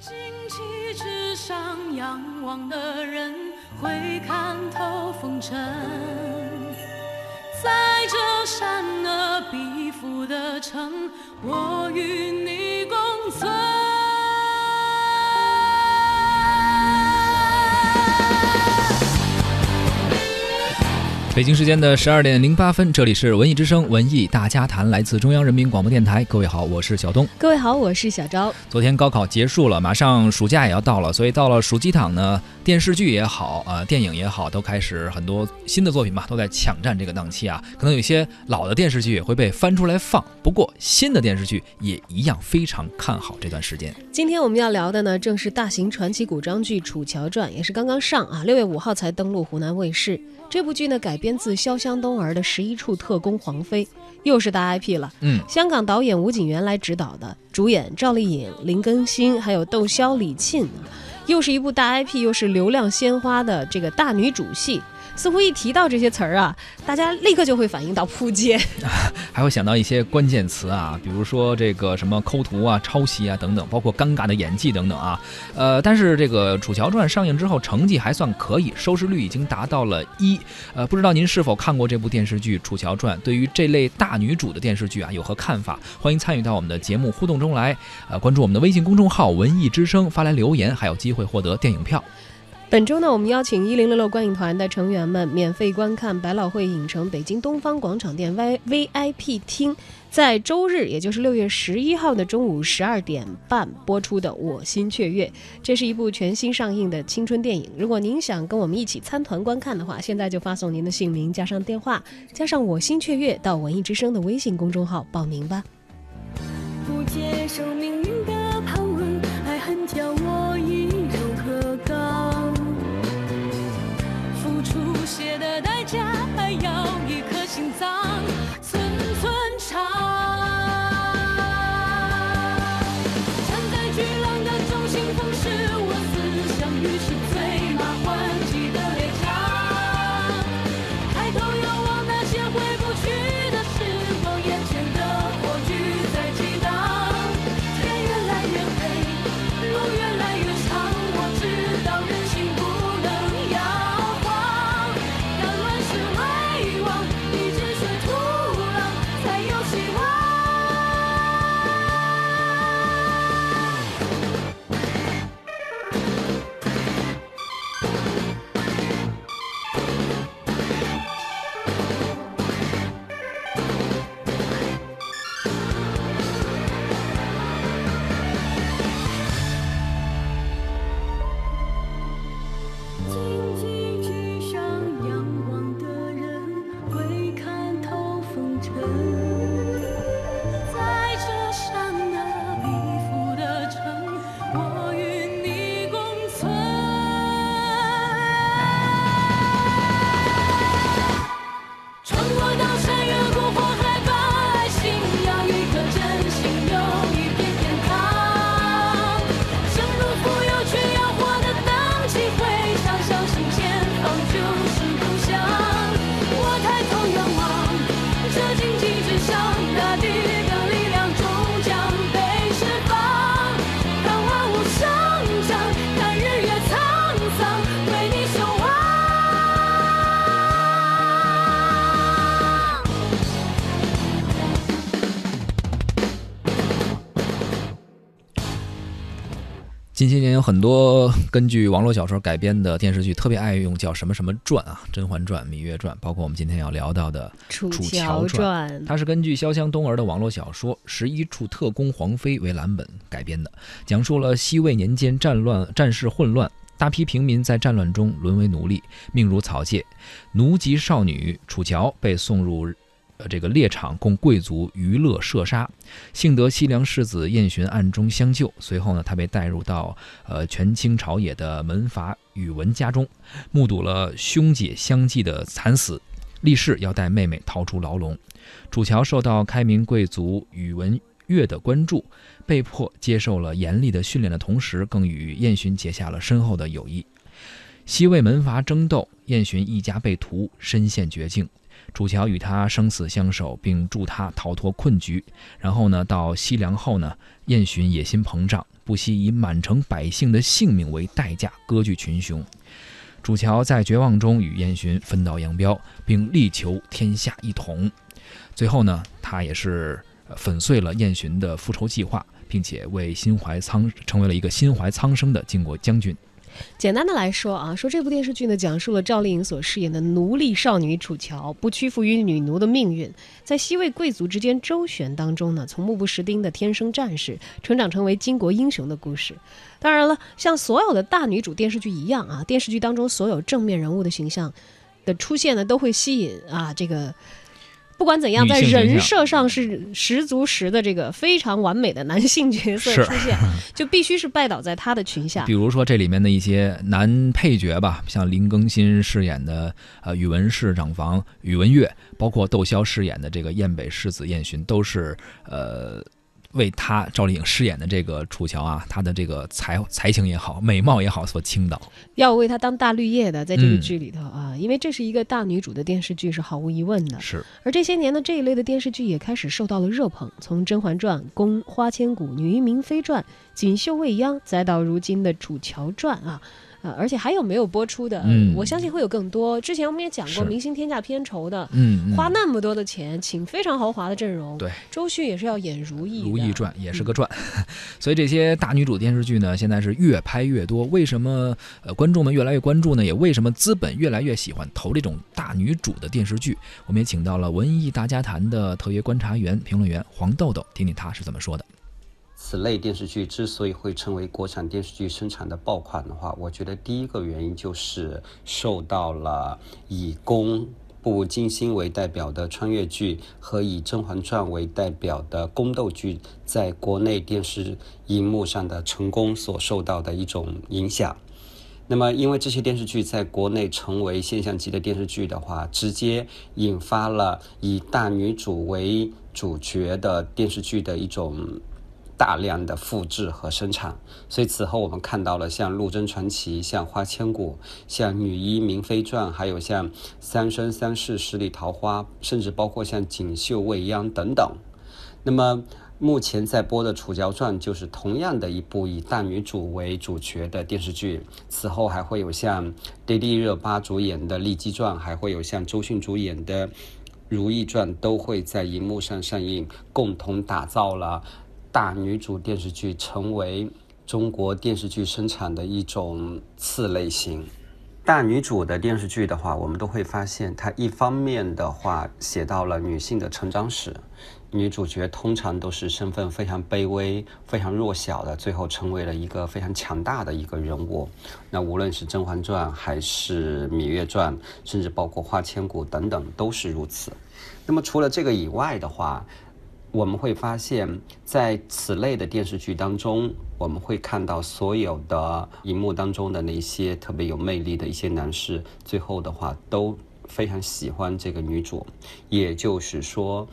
荆棘之上仰望的人会看透风尘，在这善恶彼附的城，我与你共存。北京时间的十二点零八分，这里是文艺之声文艺大家谈，来自中央人民广播电台。各位好，我是小东。各位好，我是小昭。昨天高考结束了，马上暑假也要到了，所以到了暑期档呢，电视剧也好，呃，电影也好，都开始很多新的作品吧，都在抢占这个档期啊。可能有些老的电视剧也会被翻出来放，不过新的电视剧也一样非常看好这段时间。今天我们要聊的呢，正是大型传奇古装剧《楚乔传》，也是刚刚上啊，六月五号才登陆湖南卫视。这部剧呢，改编自潇湘东儿的《十一处特工皇妃》，又是大 IP 了。嗯，香港导演吴景源来指导的，主演赵丽颖、林更新，还有窦骁、李沁，又是一部大 IP，又是流量鲜花的这个大女主戏。似乎一提到这些词儿啊，大家立刻就会反应到扑街，还会想到一些关键词啊，比如说这个什么抠图啊、抄袭啊等等，包括尴尬的演技等等啊。呃，但是这个《楚乔传》上映之后，成绩还算可以，收视率已经达到了一。呃，不知道您是否看过这部电视剧《楚乔传》？对于这类大女主的电视剧啊，有何看法？欢迎参与到我们的节目互动中来。呃，关注我们的微信公众号“文艺之声”，发来留言，还有机会获得电影票。本周呢，我们邀请一零六六观影团的成员们免费观看百老汇影城北京东方广场店 V V I P 厅，在周日，也就是六月十一号的中午十二点半播出的《我心雀跃》。这是一部全新上映的青春电影。如果您想跟我们一起参团观看的话，现在就发送您的姓名加上电话加上“我心雀跃”到文艺之声的微信公众号报名吧。不接受命运有很多根据网络小说改编的电视剧，特别爱用叫什么什么传啊，《甄嬛传》《芈月传》，包括我们今天要聊到的《楚楚乔乔传》它是根据潇湘东儿的网络小说《十一处特工皇妃》为蓝本改编的，讲述了西魏年间战乱战事混乱，大批平民在战乱中沦为奴隶，命如草芥。奴籍少女楚乔被送入呃这个猎场，供贵族娱乐射杀。幸得西凉世子燕洵暗中相救，随后呢，他被带入到呃权倾朝野的门阀宇文家中，目睹了兄姐相继的惨死，立誓要带妹妹逃出牢笼。楚乔受到开明贵族宇文玥的关注，被迫接受了严厉的训练的同时，更与燕洵结下了深厚的友谊。西魏门阀争斗，燕洵一家被屠，身陷绝境。楚乔与他生死相守，并助他逃脱困局。然后呢，到西凉后呢，燕洵野心膨胀，不惜以满城百姓的性命为代价割据群雄。楚乔在绝望中与燕洵分道扬镳，并力求天下一统。最后呢，他也是粉碎了燕洵的复仇计划，并且为心怀苍成为了一个心怀苍生的晋国将军。简单的来说啊，说这部电视剧呢，讲述了赵丽颖所饰演的奴隶少女楚乔不屈服于女奴的命运，在西魏贵族之间周旋当中呢，从目不识丁的天生战士，成长成为巾帼英雄的故事。当然了，像所有的大女主电视剧一样啊，电视剧当中所有正面人物的形象的出现呢，都会吸引啊这个。不管怎样，在人设上是十足十的这个非常完美的男性角色出现，就必须是拜倒在他的裙下。比如说这里面的一些男配角吧，像林更新饰演的呃宇文氏长房宇文玥，包括窦骁饰演的这个燕北世子燕洵，都是呃。为他赵丽颖饰演的这个楚乔啊，她的这个才才情也好，美貌也好，所倾倒，要为她当大绿叶的，在这个剧里头啊，因为这是一个大女主的电视剧，是毫无疑问的。是。而这些年呢，这一类的电视剧也开始受到了热捧，从《甄嬛传》《宫花千骨》《女医明妃传》《锦绣未央》，再到如今的《楚乔传》啊。啊，而且还有没有播出的？嗯，我相信会有更多。之前我们也讲过，明星天价片酬的，嗯，花那么多的钱，请非常豪华的阵容。对，周迅也是要演《如懿》，《如懿传》也是个传。所以这些大女主电视剧呢，现在是越拍越多。为什么呃观众们越来越关注呢？也为什么资本越来越喜欢投这种大女主的电视剧？我们也请到了文艺大家谈的特约观察员、评论员黄豆豆，听听他是怎么说的。此类电视剧之所以会成为国产电视剧生产的爆款的话，我觉得第一个原因就是受到了以宫步步惊心为代表的穿越剧和以《甄嬛传》为代表的宫斗剧在国内电视荧幕上的成功所受到的一种影响。那么，因为这些电视剧在国内成为现象级的电视剧的话，直接引发了以大女主为主角的电视剧的一种。大量的复制和生产，所以此后我们看到了像《陆贞传奇》、像《花千骨》、像《女医明妃传》，还有像《三生三世十里桃花》，甚至包括像《锦绣未央》等等。那么目前在播的《楚乔传》就是同样的一部以大女主为主角的电视剧。此后还会有像迪丽热巴主演的《丽姬传》，还会有像周迅主演的《如懿传》，都会在荧幕上上映，共同打造了。大女主电视剧成为中国电视剧生产的一种次类型。大女主的电视剧的话，我们都会发现，它一方面的话写到了女性的成长史，女主角通常都是身份非常卑微、非常弱小的，最后成为了一个非常强大的一个人物。那无论是《甄嬛传》还是《芈月传》，甚至包括《花千骨》等等，都是如此。那么除了这个以外的话，我们会发现，在此类的电视剧当中，我们会看到所有的荧幕当中的那些特别有魅力的一些男士，最后的话都非常喜欢这个女主。也就是说，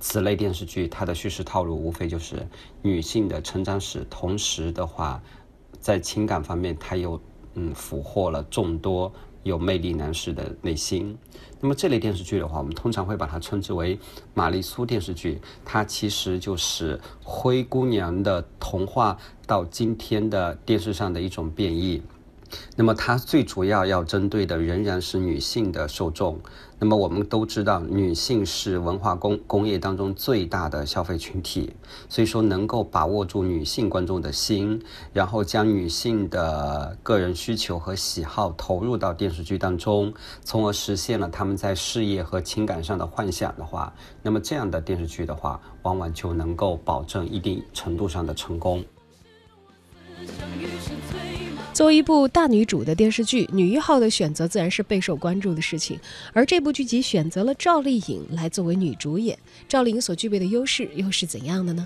此类电视剧它的叙事套路无非就是女性的成长史，同时的话，在情感方面，它又嗯俘获了众多。有魅力男士的内心，那么这类电视剧的话，我们通常会把它称之为玛丽苏电视剧，它其实就是灰姑娘的童话到今天的电视上的一种变异。那么它最主要要针对的仍然是女性的受众。那么我们都知道，女性是文化工工业当中最大的消费群体，所以说能够把握住女性观众的心，然后将女性的个人需求和喜好投入到电视剧当中，从而实现了他们在事业和情感上的幻想的话，那么这样的电视剧的话，往往就能够保证一定程度上的成功。作为一部大女主的电视剧，女一号的选择自然是备受关注的事情。而这部剧集选择了赵丽颖来作为女主演，赵丽颖所具备的优势又是怎样的呢？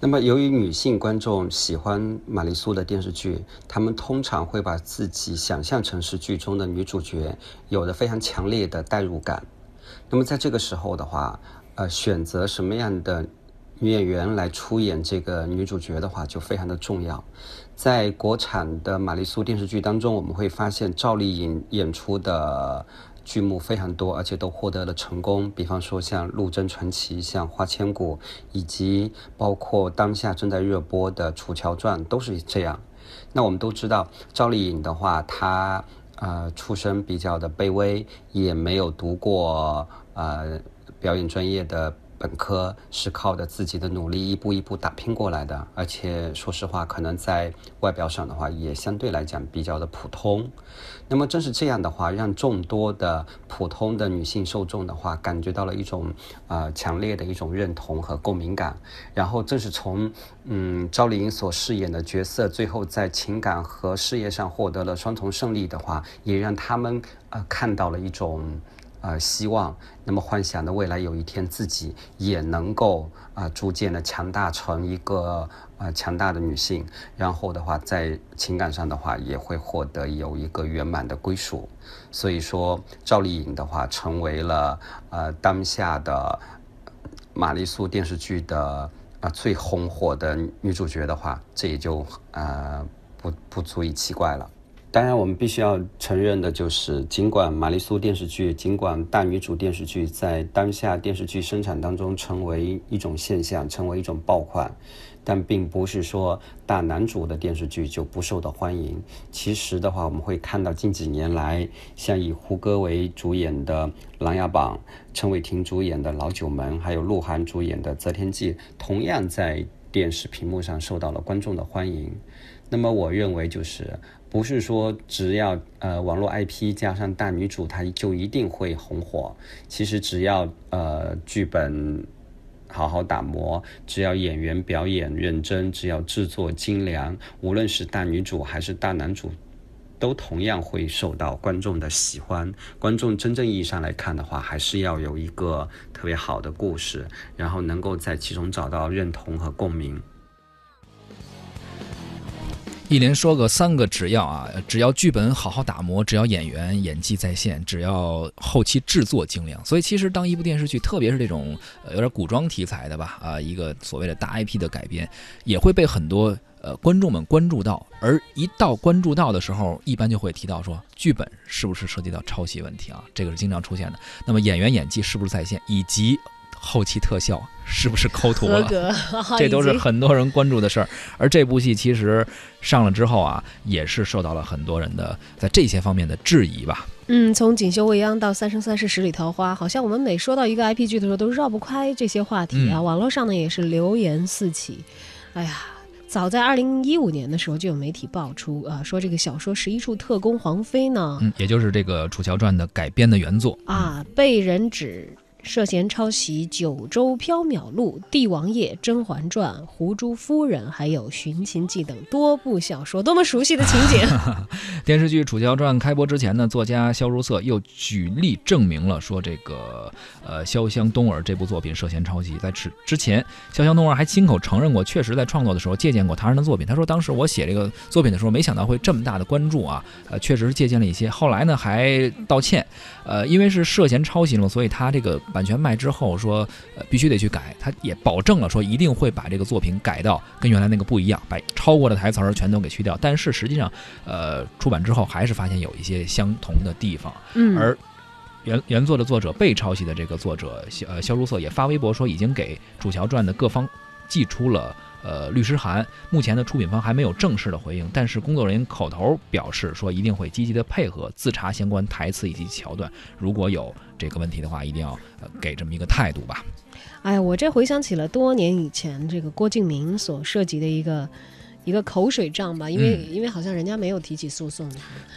那么，由于女性观众喜欢玛丽苏的电视剧，她们通常会把自己想象成是剧中的女主角，有着非常强烈的代入感。那么，在这个时候的话，呃，选择什么样的？女演员来出演这个女主角的话，就非常的重要。在国产的玛丽苏电视剧当中，我们会发现赵丽颖演出的剧目非常多，而且都获得了成功。比方说像《陆贞传奇》、像《花千骨》，以及包括当下正在热播的《楚乔传》，都是这样。那我们都知道，赵丽颖的话，她呃出身比较的卑微，也没有读过呃表演专业的。本科是靠着自己的努力一步一步打拼过来的，而且说实话，可能在外表上的话也相对来讲比较的普通。那么正是这样的话，让众多的普通的女性受众的话感觉到了一种呃强烈的一种认同和共鸣感。然后正是从嗯赵丽颖所饰演的角色最后在情感和事业上获得了双重胜利的话，也让他们呃看到了一种。呃，希望那么幻想的未来有一天自己也能够啊，逐渐的强大成一个呃强大的女性，然后的话在情感上的话也会获得有一个圆满的归属。所以说，赵丽颖的话成为了呃当下的玛丽苏电视剧的啊最红火的女主角的话，这也就呃不不足以奇怪了。当然，我们必须要承认的就是，尽管玛丽苏电视剧，尽管大女主电视剧在当下电视剧生产当中成为一种现象，成为一种爆款，但并不是说大男主的电视剧就不受到欢迎。其实的话，我们会看到近几年来，像以胡歌为主演的《琅琊榜》，陈伟霆主演的《老九门》，还有鹿晗主演的《择天记》，同样在电视屏幕上受到了观众的欢迎。那么，我认为就是。不是说只要呃网络 IP 加上大女主，它就一定会红火。其实只要呃剧本好好打磨，只要演员表演认真，只要制作精良，无论是大女主还是大男主，都同样会受到观众的喜欢。观众真正意义上来看的话，还是要有一个特别好的故事，然后能够在其中找到认同和共鸣。一连说个三个只要啊，只要剧本好好打磨，只要演员演技在线，只要后期制作精良。所以其实当一部电视剧，特别是这种呃有点古装题材的吧，啊一个所谓的大 IP 的改编，也会被很多呃观众们关注到。而一到关注到的时候，一般就会提到说剧本是不是涉及到抄袭问题啊？这个是经常出现的。那么演员演技是不是在线，以及后期特效是不是抠图了？这都是很多人关注的事儿。而这部戏其实上了之后啊，也是受到了很多人的在这些方面的质疑吧。嗯，从《锦绣未央》到《三生三世十里桃花》，好像我们每说到一个 IP 剧的时候，都绕不开这些话题啊。网络上呢也是流言四起。哎呀，早在二零一五年的时候，就有媒体爆出啊，说这个小说《十一处特工皇妃》呢，嗯，也就是这个《楚乔传》的改编的原作啊，被人指。涉嫌抄袭《九州缥缈录》《帝王业》《甄嬛传》《狐珠夫人》还有《寻秦记》等多部小说，多么熟悉的情节！电视剧《楚乔传》开播之前呢，作家萧如瑟又举例证明了说，这个呃《潇湘东儿》这部作品涉嫌抄袭。在此之前，潇湘东儿还亲口承认过，确实在创作的时候借鉴过他人的作品。他说，当时我写这个作品的时候，没想到会这么大的关注啊！呃，确实是借鉴了一些。后来呢，还道歉，呃，因为是涉嫌抄袭了，所以他这个。版权卖之后说，呃，必须得去改。他也保证了说，一定会把这个作品改到跟原来那个不一样，把超过的台词儿全都给去掉。但是实际上，呃，出版之后还是发现有一些相同的地方。嗯，而原原作的作者被抄袭的这个作者肖呃肖如瑟也发微博说，已经给《楚乔传》的各方寄出了。呃，律师函目前的出品方还没有正式的回应，但是工作人员口头表示说一定会积极的配合自查相关台词以及桥段，如果有这个问题的话，一定要呃给这么一个态度吧。哎，我这回想起了多年以前这个郭敬明所涉及的一个。一个口水仗吧，因为因为好像人家没有提起诉讼。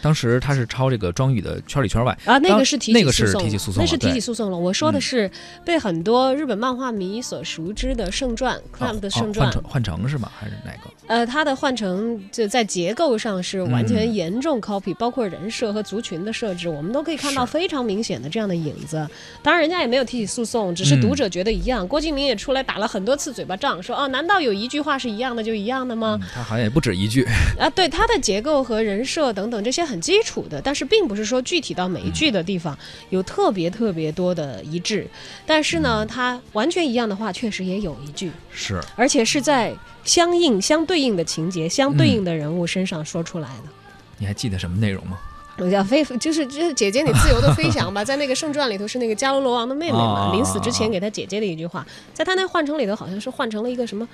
当时他是抄这个庄宇的圈里圈外啊，那个是提那个是提起诉讼，那是提起诉讼了。我说的是被很多日本漫画迷所熟知的《圣传》，Clamp 的《圣传》换成换成是吗？还是哪个？呃，它的换成就在结构上是完全严重 copy，包括人设和族群的设置，我们都可以看到非常明显的这样的影子。当然，人家也没有提起诉讼，只是读者觉得一样。郭敬明也出来打了很多次嘴巴仗，说哦，难道有一句话是一样的就一样的吗？他好像也不止一句 啊。对，它的结构和人设等等这些很基础的，但是并不是说具体到每一句的地方有特别特别多的一致。但是呢，它完全一样的话，确实也有一句是，而且是在。相应、相对应的情节、相对应的人物身上说出来的，你还记得什么内容吗？我叫飞，就是就是姐姐，你自由的飞翔吧。在那个圣传里头是那个加罗罗王的妹妹嘛，啊临死之前给他姐姐的一句话，在他那换城里头好像是换成了一个什么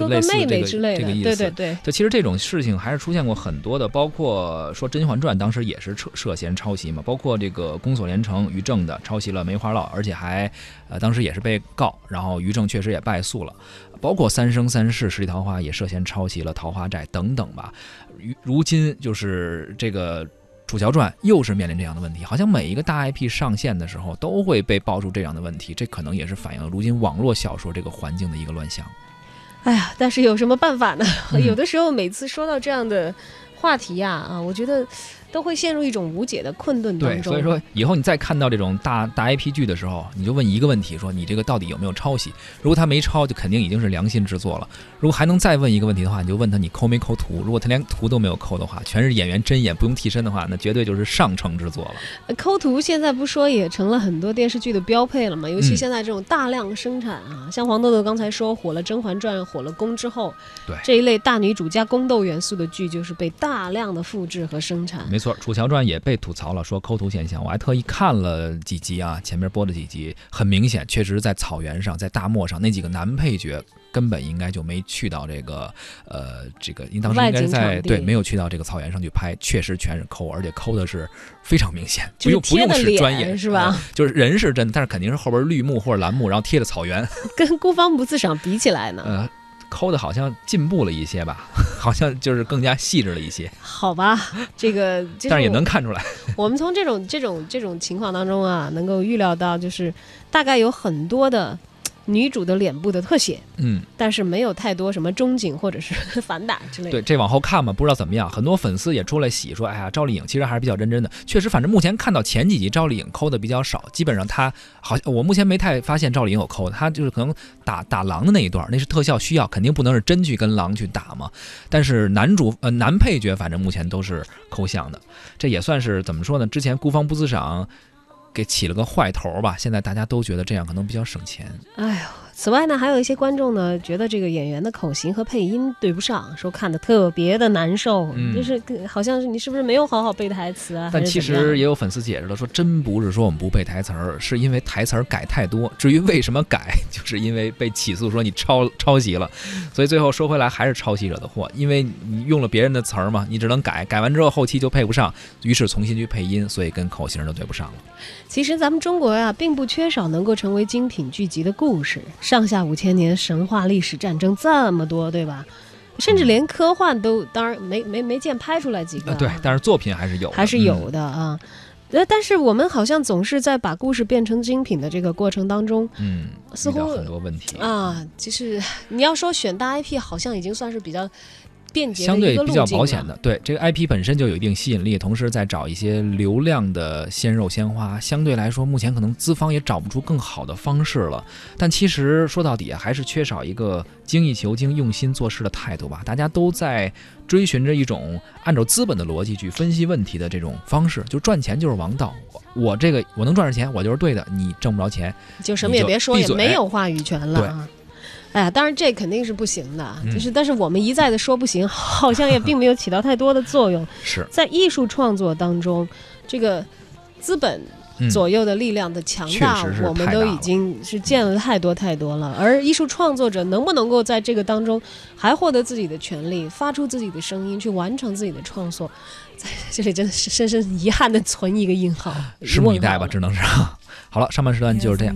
就类似妹妹这个之类的，这个意思对对对。就其实这种事情还是出现过很多的，包括说《甄嬛传》当时也是涉涉嫌抄袭嘛，包括这个宫锁连城于正的抄袭了梅花烙，而且还呃当时也是被告，然后于正确实也败诉了，包括《三生三世十里桃花》也涉嫌抄袭了《桃花债》等等吧。如如今就是这个。《楚乔传》又是面临这样的问题，好像每一个大 IP 上线的时候都会被爆出这样的问题，这可能也是反映了如今网络小说这个环境的一个乱象。哎呀，但是有什么办法呢？嗯有的时候每次说到这样的话题呀、啊，我觉得都会陷入一种无解的困顿当对，中。所以说以后你再看到这种大大 IP 剧的时候，你就问一个问题，说你这个到底有没有抄袭？如果他没抄，就肯定已经是良心制作了。如果还能再问一个问题的话，你就问他你抠没抠图。如果他连图都没有抠的话，全是演员真演，不用替身的话，那绝对就是上乘制作了。呃抠图现在不说也成了很多电视剧的标配了嘛？尤其嗯现在这种大量生产啊，像黄豆豆刚才说火了《甄嬛传》、火了《宫》之后，对这一类大女主加宫斗元素的剧，就是被大量的复制和生产。没错，《楚乔传》也被吐槽了，说抠图现象。我还特意看了几集啊，前面播的几集，很明显，确实在草原上，在大漠上，那几个男配角根本应该就没去到这个，呃，这个，应外该在对没有去到这个草原上去拍，确实全是抠，而且抠的是非常明显，不用不用是专业是吧？呃就是人是真的，但是肯定是后边绿幕或者蓝幕，然后贴着草原，跟孤芳不自赏比起来呢，呃，抠的好像进步了一些吧，好像就是更加细致了一些，好吧，这个就但是也能看出来，我们从这种这种这种情况当中啊，能够预料到，就是大概有很多的女主的脸部的特写，嗯。但是没有太多什么中景或者是 反打之类的。对，这往后看嘛，不知道怎么样。很多粉丝也出来洗说，哎呀，赵丽颖其实还是比较认真的。确实，反正目前看到前几集赵丽颖抠的比较少，基本上她好像我目前没太发现赵丽颖有抠，她就是可能打打狼的那一段，那是特效需要，肯定不能是真去跟狼去打嘛。但是男主呃男配角反正目前都是抠像的，这也算是怎么说呢？之前孤芳不自赏。给起了个坏头吧，现在大家都觉得这样可能比较省钱。哎呦，此外呢，还有一些观众呢，觉得这个演员的口型和配音对不上，说看的特别的难受，嗯就是好像是你是不是没有好好背台词啊？但其实也有粉丝解释了，说真不是说我们不背台词儿，是因为台词儿改太多。至于为什么改，就是因为被起诉说你抄抄袭了，所以最后说回来还是抄袭惹的祸，因为你用了别人的词儿嘛，你只能改，改完之后后期就配不上，于是重新去配音，所以跟口型就对不上了。其实咱们中国呀、并不缺少能够成为精品剧集的故事，上下五千年神话、历史、战争这么多，对吧？甚至连科幻都，当然没没没见拍出来几个、呃，对，但是作品还是有的，还是有嗯的啊。呃，但是我们好像总是在把故事变成精品的这个过程当中嗯，似乎很多问题。啊，就是你要说选大 IP，好像已经算是比较便捷相对比较。保险的，对这个 IP 本身就有一定吸引力，同时再找一些流量的鲜肉鲜花，相对来说，目前可能资方也找不出更好的方式了。但其实说到底啊，还是缺少一个精益求精、用心做事的态度吧。大家都在追寻着一种按照资本的逻辑去分析问题的这种方式，就赚钱就是王道。我我这个我能赚着钱，我就是对的，你挣不着钱，就什么也别说，也没有话语权了。哎呀，当然这肯定是不行的，嗯就是但是我们一再的说不行，好像也并没有起到太多的作用。是在艺术创作当中，这个资本嗯左右的力量的强大，我们都已经是见了太多太多了。而艺术创作者能不能够在这个当中还获得自己的权利，发出自己的声音，去完成自己的创作，在 这里真的是深深遗憾的存一个印号，拭目以待吧，只能是。好了，上半时段就是这样。